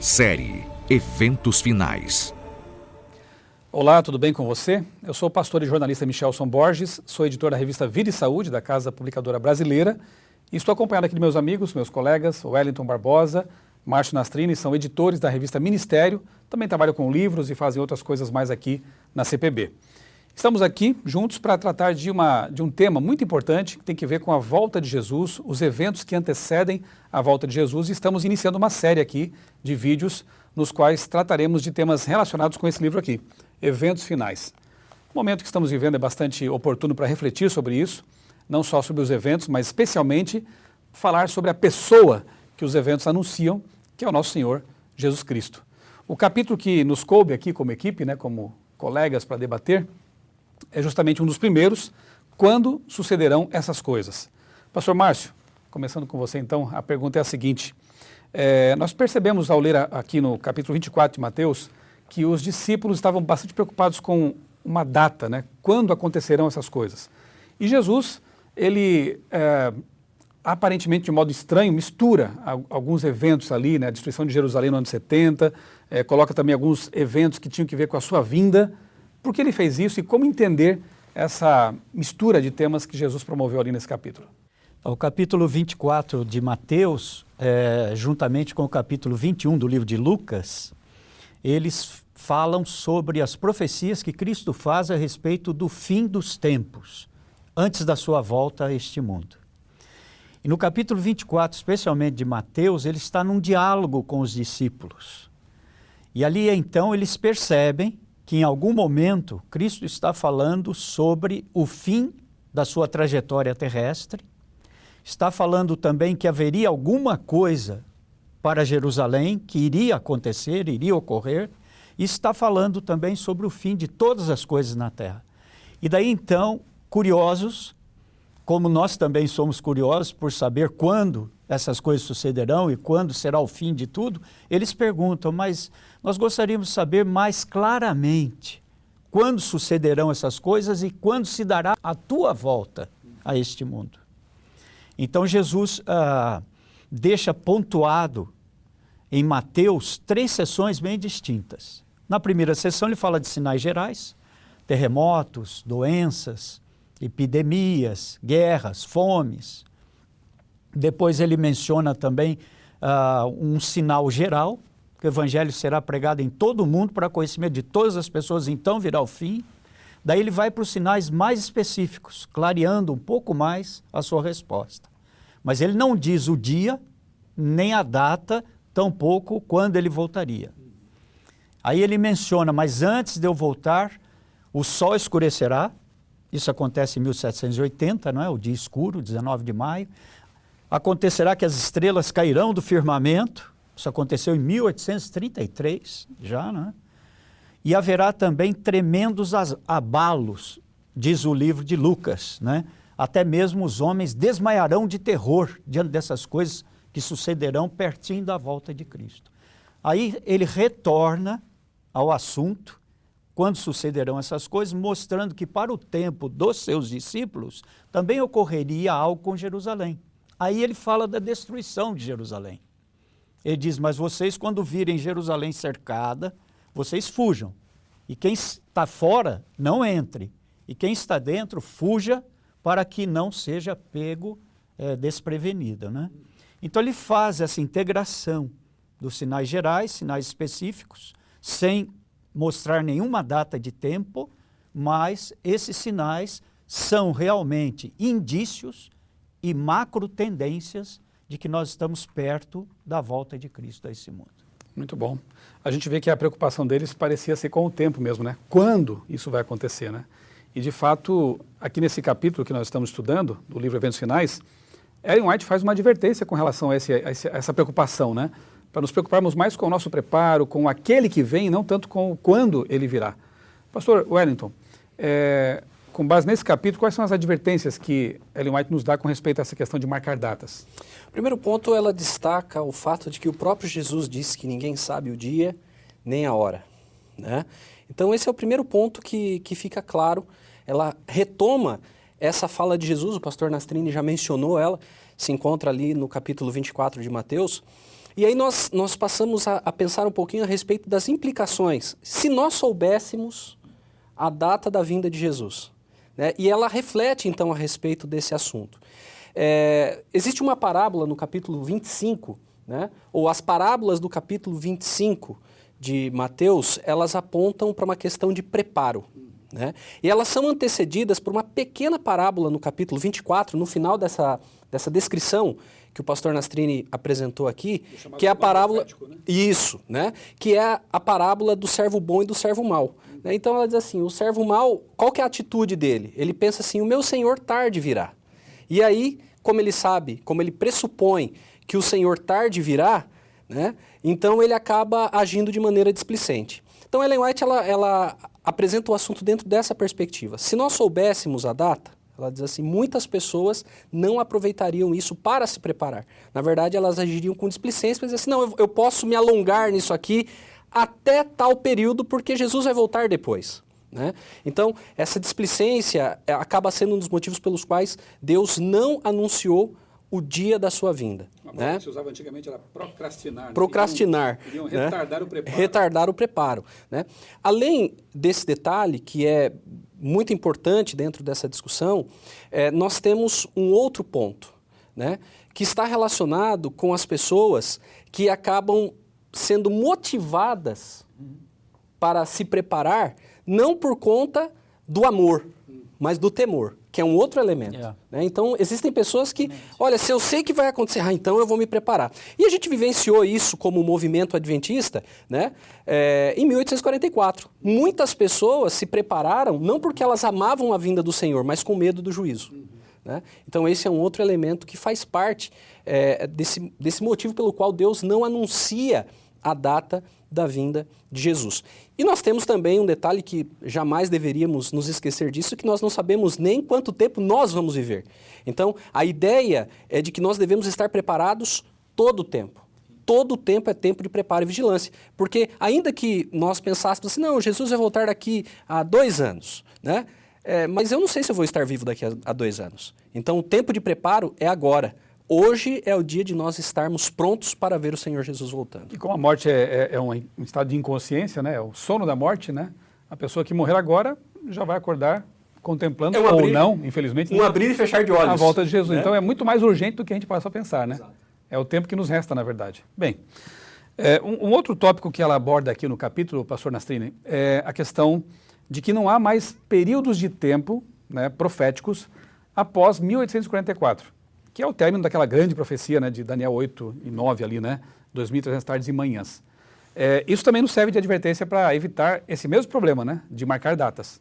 Série Eventos Finais. Olá, tudo bem com você? Eu sou o pastor e jornalista Michelson Borges, sou editor da revista Vida e Saúde da Casa Publicadora Brasileira e estou acompanhado aqui de meus amigos, meus colegas, Wellington Barbosa, Márcio Nastrini, são editores da revista Ministério, também trabalham com livros e fazem outras coisas mais aqui na CPB. Estamos aqui juntos para tratar de, uma, de um tema muito importante que tem que ver com a volta de Jesus, os eventos que antecedem a volta de Jesus. E estamos iniciando uma série aqui de vídeos nos quais trataremos de temas relacionados com esse livro aqui, Eventos Finais. O momento que estamos vivendo é bastante oportuno para refletir sobre isso, não só sobre os eventos, mas especialmente falar sobre a pessoa que os eventos anunciam, que é o nosso Senhor Jesus Cristo. O capítulo que nos coube aqui como equipe, né, como colegas para debater, é justamente um dos primeiros. Quando sucederão essas coisas? Pastor Márcio, começando com você então, a pergunta é a seguinte. É, nós percebemos ao ler aqui no capítulo 24 de Mateus que os discípulos estavam bastante preocupados com uma data, né? Quando acontecerão essas coisas? E Jesus, ele é, aparentemente de modo estranho, mistura alguns eventos ali, né? A destruição de Jerusalém no ano 70, é, coloca também alguns eventos que tinham que ver com a sua vinda, por que ele fez isso e como entender essa mistura de temas que Jesus promoveu ali nesse capítulo? O capítulo 24 de Mateus, é, juntamente com o capítulo 21 do livro de Lucas, eles falam sobre as profecias que Cristo faz a respeito do fim dos tempos, antes da sua volta a este mundo. E no capítulo 24, especialmente de Mateus, ele está num diálogo com os discípulos. E ali então eles percebem que em algum momento Cristo está falando sobre o fim da sua trajetória terrestre, está falando também que haveria alguma coisa para Jerusalém que iria acontecer, iria ocorrer, e está falando também sobre o fim de todas as coisas na terra. E daí então, curiosos, como nós também somos curiosos por saber quando essas coisas sucederão e quando será o fim de tudo, eles perguntam, mas nós gostaríamos de saber mais claramente quando sucederão essas coisas e quando se dará a tua volta a este mundo. Então Jesus ah, deixa pontuado em Mateus três sessões bem distintas. Na primeira sessão ele fala de sinais gerais, terremotos, doenças, epidemias, guerras, fomes. Depois ele menciona também uh, um sinal geral, que o evangelho será pregado em todo o mundo para conhecimento de todas as pessoas, então virá o fim. Daí ele vai para os sinais mais específicos, clareando um pouco mais a sua resposta. Mas ele não diz o dia, nem a data, tampouco quando ele voltaria. Aí ele menciona, mas antes de eu voltar, o sol escurecerá. Isso acontece em 1780, não é? O dia escuro, 19 de maio. Acontecerá que as estrelas cairão do firmamento, isso aconteceu em 1833, já, né? E haverá também tremendos abalos, diz o livro de Lucas, né? Até mesmo os homens desmaiarão de terror diante dessas coisas que sucederão pertinho da volta de Cristo. Aí ele retorna ao assunto quando sucederão essas coisas, mostrando que para o tempo dos seus discípulos também ocorreria algo com Jerusalém. Aí ele fala da destruição de Jerusalém. Ele diz: Mas vocês, quando virem Jerusalém cercada, vocês fujam. E quem está fora, não entre. E quem está dentro, fuja para que não seja pego é, desprevenido. Né? Então ele faz essa integração dos sinais gerais, sinais específicos, sem mostrar nenhuma data de tempo, mas esses sinais são realmente indícios e macro tendências de que nós estamos perto da volta de Cristo a esse mundo. Muito bom. A gente vê que a preocupação deles parecia ser com o tempo mesmo, né? Quando isso vai acontecer, né? E de fato, aqui nesse capítulo que nós estamos estudando, do livro Eventos Finais, Ellen White faz uma advertência com relação a, esse, a essa preocupação, né? Para nos preocuparmos mais com o nosso preparo, com aquele que vem, não tanto com quando ele virá. Pastor Wellington, é, com base nesse capítulo, quais são as advertências que Ellen White nos dá com respeito a essa questão de marcar datas? Primeiro ponto, ela destaca o fato de que o próprio Jesus disse que ninguém sabe o dia nem a hora. Né? Então, esse é o primeiro ponto que, que fica claro. Ela retoma essa fala de Jesus, o pastor Nastrini já mencionou ela, se encontra ali no capítulo 24 de Mateus, E aí nós, nós passamos a, a pensar um pouquinho a respeito das implicações. Se nós soubéssemos a data da vinda de Jesus. Né? E ela reflete então a respeito desse assunto. É, existe uma parábola no capítulo 25, né? ou as parábolas do capítulo 25 de Mateus, elas apontam para uma questão de preparo. Né? E elas são antecedidas por uma pequena parábola no capítulo 24, no final dessa, dessa descrição que o pastor Nastrini apresentou aqui, que é a parábola. Né? Isso, né? Que é a parábola do servo bom e do servo mau. Né? Então ela diz assim: o servo mau, qual que é a atitude dele? Ele pensa assim: o meu senhor tarde virá. E aí, como ele sabe, como ele pressupõe que o senhor tarde virá, né? então ele acaba agindo de maneira displicente. Então Ellen White ela, ela apresenta o assunto dentro dessa perspectiva. Se nós soubéssemos a data, ela diz assim: muitas pessoas não aproveitariam isso para se preparar. Na verdade, elas agiriam com displicência, mas assim: não, eu, eu posso me alongar nisso aqui até tal período, porque Jesus vai voltar depois. Né? Então, essa displicência é, acaba sendo um dos motivos pelos quais Deus não anunciou o dia da sua vinda. Uma né? que se usava antigamente era procrastinar. Né? Procrastinar. Queriam, queriam retardar né? o preparo. Retardar o preparo. Né? Além desse detalhe, que é muito importante dentro dessa discussão, é, nós temos um outro ponto, né? que está relacionado com as pessoas que acabam sendo motivadas para se preparar, não por conta do amor, mas do temor, que é um outro elemento. Yeah. Né? Então, existem pessoas que, olha, se eu sei que vai acontecer, ah, então eu vou me preparar. E a gente vivenciou isso como movimento adventista né? É, em 1844. Muitas pessoas se prepararam não porque elas amavam a vinda do Senhor, mas com medo do juízo. Uhum. Né? Então, esse é um outro elemento que faz parte é, desse, desse motivo pelo qual Deus não anuncia a data da vinda de Jesus. E nós temos também um detalhe que jamais deveríamos nos esquecer disso, que nós não sabemos nem quanto tempo nós vamos viver. Então, a ideia é de que nós devemos estar preparados todo o tempo. Todo o tempo é tempo de preparo e vigilância. Porque ainda que nós pensássemos assim, não, Jesus vai voltar daqui a dois anos, né? É, mas eu não sei se eu vou estar vivo daqui a, a dois anos. Então, o tempo de preparo é agora. Hoje é o dia de nós estarmos prontos para ver o Senhor Jesus voltando. E como a morte é, é, é um estado de inconsciência, né? É o sono da morte, né? A pessoa que morrer agora já vai acordar contemplando é um ou não, infelizmente. Um abrir e fechar de olhos. A volta de Jesus. Né? Então é muito mais urgente do que a gente possa pensar, né? Exato. É o tempo que nos resta, na verdade. Bem, é, um, um, outro tópico que ela aborda aqui no capítulo, pastor Nastrini, é a questão de que não há mais períodos de tempo né, proféticos após 1844 que é o término daquela grande profecia né, de Daniel 8 e 9 ali, né? 2.300 tardes e manhãs. É, isso também nos serve de advertência para evitar esse mesmo problema, né? De marcar datas.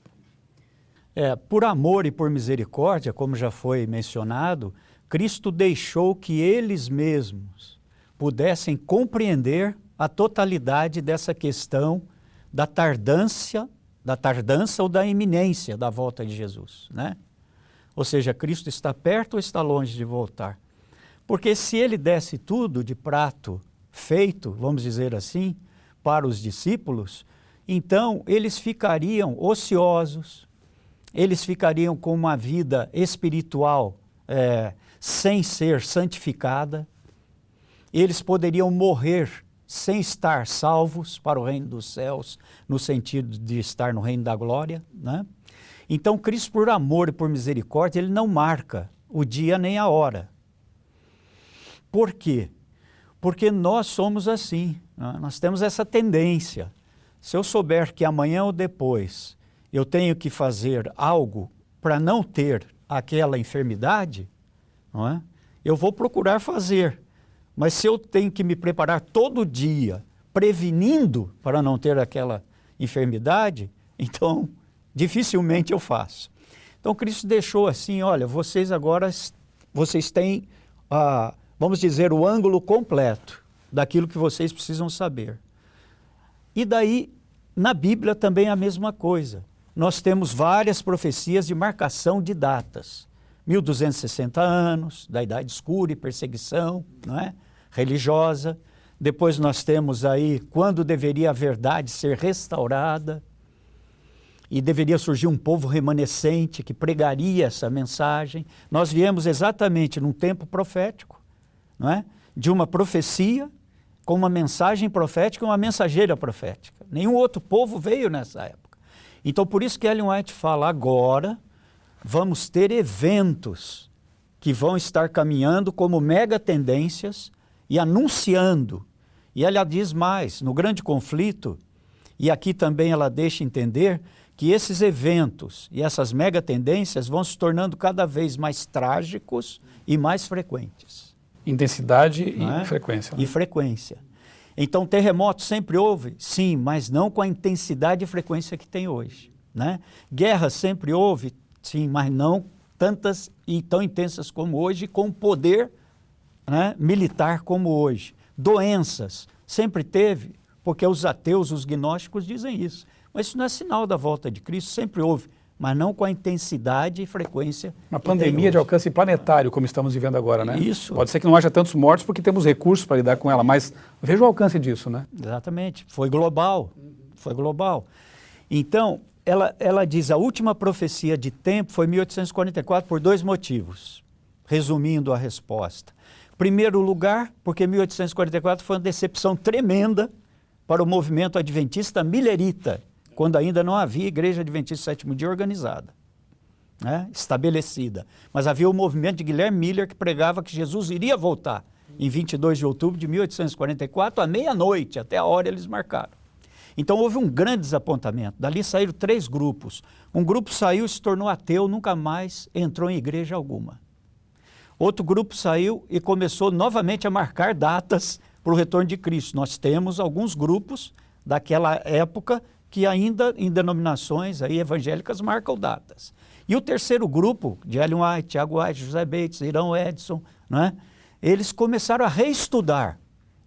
É, por amor e por misericórdia, como já foi mencionado, Cristo deixou que eles mesmos pudessem compreender a totalidade dessa questão da tardância, da tardança ou da iminência da volta de Jesus, né? Ou seja, Cristo está perto ou está longe de voltar? Porque se ele desse tudo de prato feito, vamos dizer assim, para os discípulos, então eles ficariam ociosos, eles ficariam com uma vida espiritual é, sem ser santificada, eles poderiam morrer sem estar salvos para o reino dos céus, no sentido de estar no reino da glória, né? Então, Cristo, por amor e por misericórdia, ele não marca o dia nem a hora. Por quê? Porque nós somos assim, né? nós temos essa tendência. Se eu souber que amanhã ou depois eu tenho que fazer algo para não ter aquela enfermidade, não é? eu vou procurar fazer. Mas se eu tenho que me preparar todo dia, prevenindo para não ter aquela enfermidade, então dificilmente eu faço. Então Cristo deixou assim, olha, vocês agora vocês têm, ah, vamos dizer, o ângulo completo daquilo que vocês precisam saber. E daí, na Bíblia também é a mesma coisa. Nós temos várias profecias de marcação de datas. 1260 anos, da Idade Escura e perseguição não é? religiosa. Depois nós temos aí quando deveria a verdade ser restaurada e deveria surgir um povo remanescente que pregaria essa mensagem. Nós viemos exatamente num tempo profético, não é? de uma profecia com uma mensagem profética e uma mensageira profética. Nenhum outro povo veio nessa época. Então, por isso que Ellen White fala agora vamos ter eventos que vão estar caminhando como mega tendências e anunciando. E ela diz mais, no grande conflito, e aqui também ela deixa entender que esses eventos e essas mega tendências vão se tornando cada vez mais trágicos e mais frequentes. Intensidade e é? frequência. Né? E frequência. Então, terremoto sempre houve? Sim, mas não com a intensidade e frequência que tem hoje. Né? Guerra sempre houve? Sim, mas não tantas e tão intensas como hoje, com poder né, militar como hoje. Doenças, sempre teve, porque os ateus, os gnósticos dizem isso. Mas isso não é sinal da volta de Cristo, sempre houve, mas não com a intensidade e frequência. Uma pandemia de alcance planetário, como estamos vivendo agora, né? Isso. Pode ser que não haja tantos mortos porque temos recursos para lidar com ela, mas veja o alcance disso, né? Exatamente. Foi global. Foi global. Então, ela, ela diz a última profecia de tempo foi 1844 por dois motivos, resumindo a resposta. Primeiro lugar, porque 1844 foi uma decepção tremenda para o movimento adventista millerita, quando ainda não havia igreja adventista sétimo dia organizada, né, estabelecida. Mas havia o movimento de Guilherme Miller que pregava que Jesus iria voltar em 22 de outubro de 1844, à meia-noite, até a hora eles marcaram. Então houve um grande desapontamento. Dali saíram três grupos. Um grupo saiu e se tornou ateu, nunca mais entrou em igreja alguma. Outro grupo saiu e começou novamente a marcar datas para o retorno de Cristo. Nós temos alguns grupos daquela época que ainda em denominações aí evangélicas marcam datas. E o terceiro grupo, de Ellen White, Tiago White, José Bates, Irão Edson, né, eles começaram a reestudar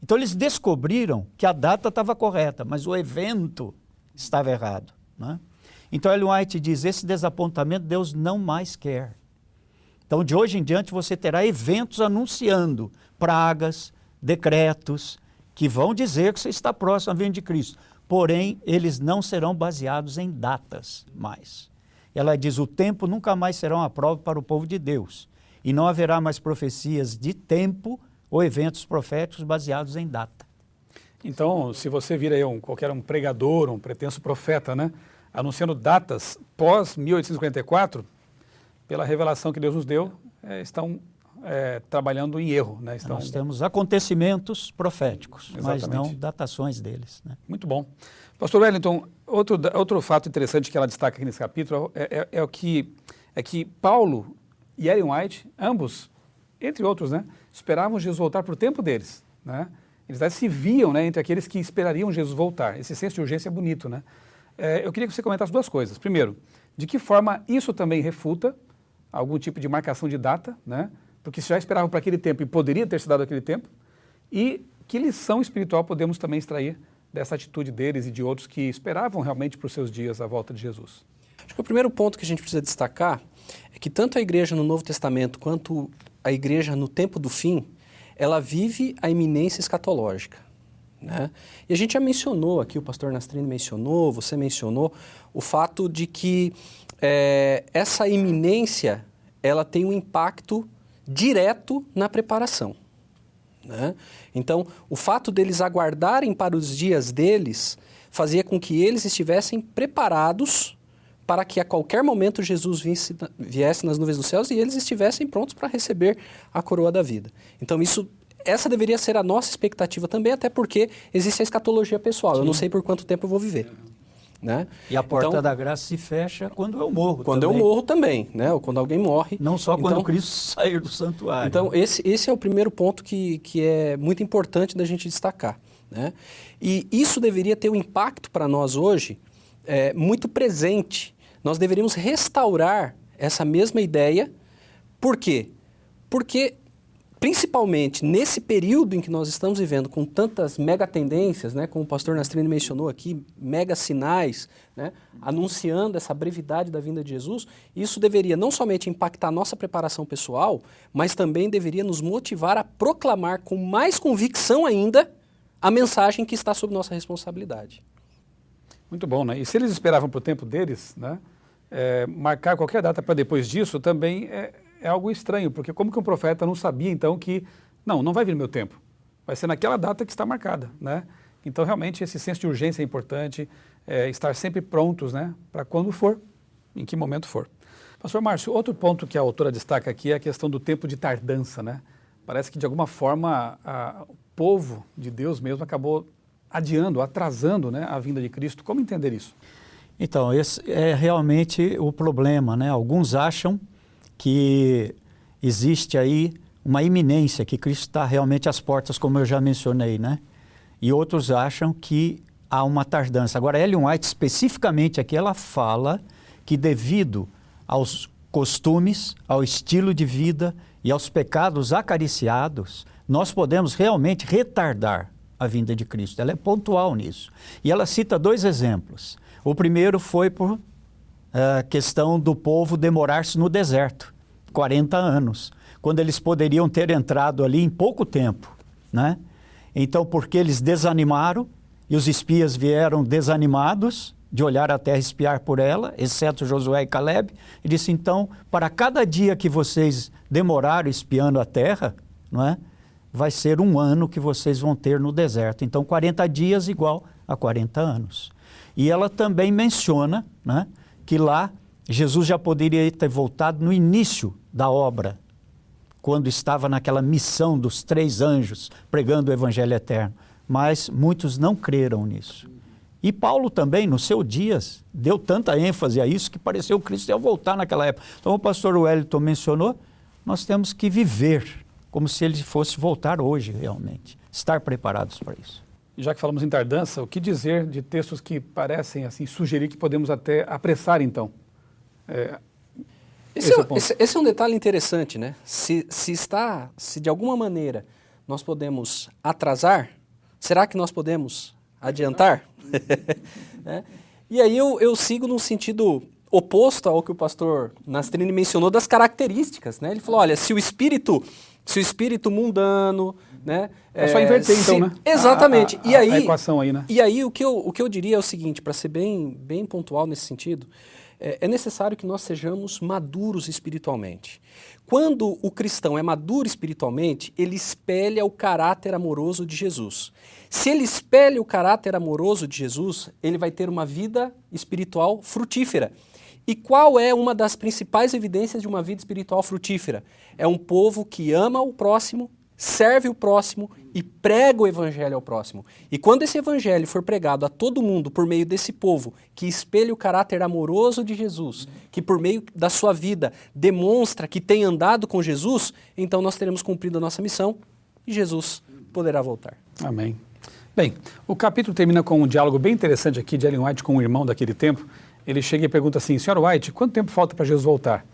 então eles descobriram que a data estava correta, mas o evento estava errado. Né? Então Ellen White diz: esse desapontamento Deus não mais quer. Então de hoje em diante você terá eventos anunciando pragas, decretos, que vão dizer que você está próximo à vinda de Cristo. Porém, eles não serão baseados em datas mais. Ela diz: o tempo nunca mais será uma prova para o povo de Deus. E não haverá mais profecias de tempo ou eventos proféticos baseados em data. Então, se você vira aí um, qualquer um pregador, um pretenso profeta, né, anunciando datas pós 1844, pela revelação que Deus nos deu, é, estão é, trabalhando em erro. Né? Estão... Nós temos acontecimentos proféticos, Exatamente. mas não datações deles. Né? Muito bom. Pastor Wellington, outro, outro fato interessante que ela destaca aqui nesse capítulo é, é, é o que, é que Paulo e Ellen White, ambos, entre outros, né, esperavam Jesus voltar para o tempo deles. Né? Eles se viam né, entre aqueles que esperariam Jesus voltar. Esse senso de urgência é bonito. Né? É, eu queria que você comentasse duas coisas. Primeiro, de que forma isso também refuta algum tipo de marcação de data, né? Porque se já esperavam para aquele tempo e poderia ter se dado aquele tempo, e que lição espiritual podemos também extrair dessa atitude deles e de outros que esperavam realmente para os seus dias a volta de Jesus? Acho que o primeiro ponto que a gente precisa destacar é que tanto a igreja no Novo Testamento quanto a igreja no tempo do fim, ela vive a iminência escatológica. Né? E a gente já mencionou aqui, o pastor Nastrini mencionou, você mencionou, o fato de que é, essa iminência ela tem um impacto direto na preparação. Né? Então, o fato deles aguardarem para os dias deles fazia com que eles estivessem preparados para que a qualquer momento Jesus viesse, viesse nas nuvens dos céus e eles estivessem prontos para receber a coroa da vida. Então isso essa deveria ser a nossa expectativa também, até porque existe a escatologia pessoal. Sim. Eu não sei por quanto tempo eu vou viver. Né? E a porta então, da graça se fecha quando eu morro. Quando também. eu morro também, né? Ou quando alguém morre. Não só quando então, Cristo sair do santuário. Então, esse, esse é o primeiro ponto que, que é muito importante da gente destacar. Né? E isso deveria ter um impacto para nós hoje é, muito presente. Nós deveríamos restaurar essa mesma ideia. Por quê? Porque, principalmente nesse período em que nós estamos vivendo, com tantas mega tendências, né, como o pastor Nastrini mencionou aqui, mega sinais, né, anunciando essa brevidade da vinda de Jesus, isso deveria não somente impactar nossa preparação pessoal, mas também deveria nos motivar a proclamar com mais convicção ainda a mensagem que está sob nossa responsabilidade. Muito bom, né? E se eles esperavam para o tempo deles, né? É, marcar qualquer data para depois disso também é, é, algo estranho, porque como que um profeta não sabia então que, não, não vai vir meu tempo. vai ser naquela data que está marcada, né? Então, realmente, esse senso de urgência é importante, é, estar sempre prontos, né? Para quando for, em que momento for. Pastor Márcio, outro ponto que a autora destaca aqui é a questão do tempo de tardança, né? Parece que, de alguma forma, a, o povo de Deus mesmo acabou adiando, atrasando né, a vinda de Cristo. Como entender isso? Então, esse é realmente o problema, né? Alguns acham que existe aí uma iminência, que Cristo está realmente às portas, como eu já mencionei, né? E outros acham que há uma tardança. Agora, Ellen White, especificamente aqui, ela fala que devido aos costumes, ao estilo de vida e aos pecados acariciados, nós podemos realmente retardar a vinda de Cristo. Ela é pontual nisso. E ela cita dois exemplos. O primeiro foi por uh, questão do povo demorar-se no deserto 40 anos, quando eles poderiam ter entrado ali em pouco tempo. Né? Então, porque eles desanimaram e os espias vieram desanimados de olhar a terra e espiar por ela, exceto Josué e Caleb, e disse: então, para cada dia que vocês demoraram espiando a terra, não é? vai ser um ano que vocês vão ter no deserto. Então, 40 dias igual a 40 anos. E ela também menciona né, que lá Jesus já poderia ter voltado no início da obra, quando estava naquela missão dos três anjos pregando o Evangelho eterno. Mas muitos não creram nisso. E Paulo também, nos seus dias, deu tanta ênfase a isso que pareceu que Cristo ia voltar naquela época. Então, o pastor Wellington mencionou, nós temos que viver como se ele fosse voltar hoje realmente. Estar preparados para isso. Já que falamos em tardança, o que dizer de textos que parecem assim sugerir que podemos até apressar então? É, esse, esse, é, esse, esse, é, um detalhe interessante, né? Se, se está, se de alguma maneira nós podemos atrasar, será que nós podemos adiantar? é. E aí eu, eu sigo num sentido oposto ao que o pastor Nastrini mencionou das características, né? Ele falou, olha, se o espírito se o espírito mundano, né? É, só inverter se, então, né? Exatamente. A, a, e aí, a equação aí, né? E aí o que eu, o que eu diria é o seguinte, para ser bem, bem pontual nesse sentido, é, é necessário que nós sejamos maduros espiritualmente. Quando o cristão é maduro espiritualmente, ele espelha o caráter amoroso de Jesus. Se ele espelha o caráter amoroso de Jesus, ele vai ter uma vida espiritual frutífera. E qual é uma das principais evidências de uma vida espiritual frutífera? É um povo que ama o próximo, serve o próximo e prega o evangelho ao próximo. E quando esse evangelho for pregado a todo mundo por meio desse povo que espelha o caráter amoroso de Jesus, que por meio da sua vida demonstra que tem andado com Jesus, então nós teremos cumprido a nossa missão e Jesus poderá voltar. Amém. Bem, o capítulo termina com um diálogo bem interessante aqui de Ellen White com o irmão daquele tempo ele chega e pergunta assim, senhora White, quanto tempo falta para Jesus voltar?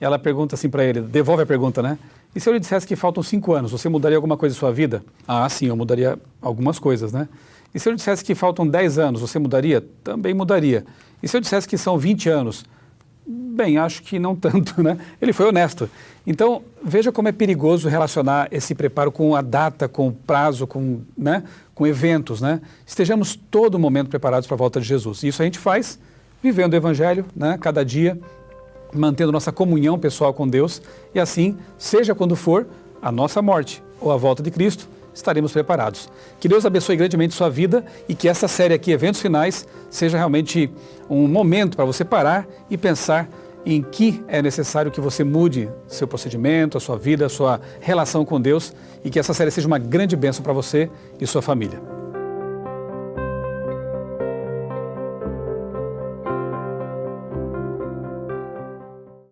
Ela pergunta assim para ele, devolve a pergunta, né? E se eu lhe dissesse que faltam cinco anos, você mudaria alguma coisa em sua vida? Ah, sim, eu mudaria algumas coisas, né? E se eu lhe dissesse que faltam dez anos, você mudaria? Também mudaria. E se eu dissesse que são 20 anos? Bem, acho que não tanto, né? Ele foi honesto. Então, veja como é perigoso relacionar esse preparo com a data, com o prazo, com, né? com eventos, né? Estejamos todo momento preparados para a volta de Jesus. E isso a gente faz vivendo o Evangelho, né, cada dia, mantendo nossa comunhão pessoal com Deus e assim, seja quando for a nossa morte ou a volta de Cristo, estaremos preparados. Que Deus abençoe grandemente sua vida e que essa série aqui, Eventos Finais, seja realmente um momento para você parar e pensar em que é necessário que você mude seu procedimento, a sua vida, a sua relação com Deus e que essa série seja uma grande bênção para você e sua família.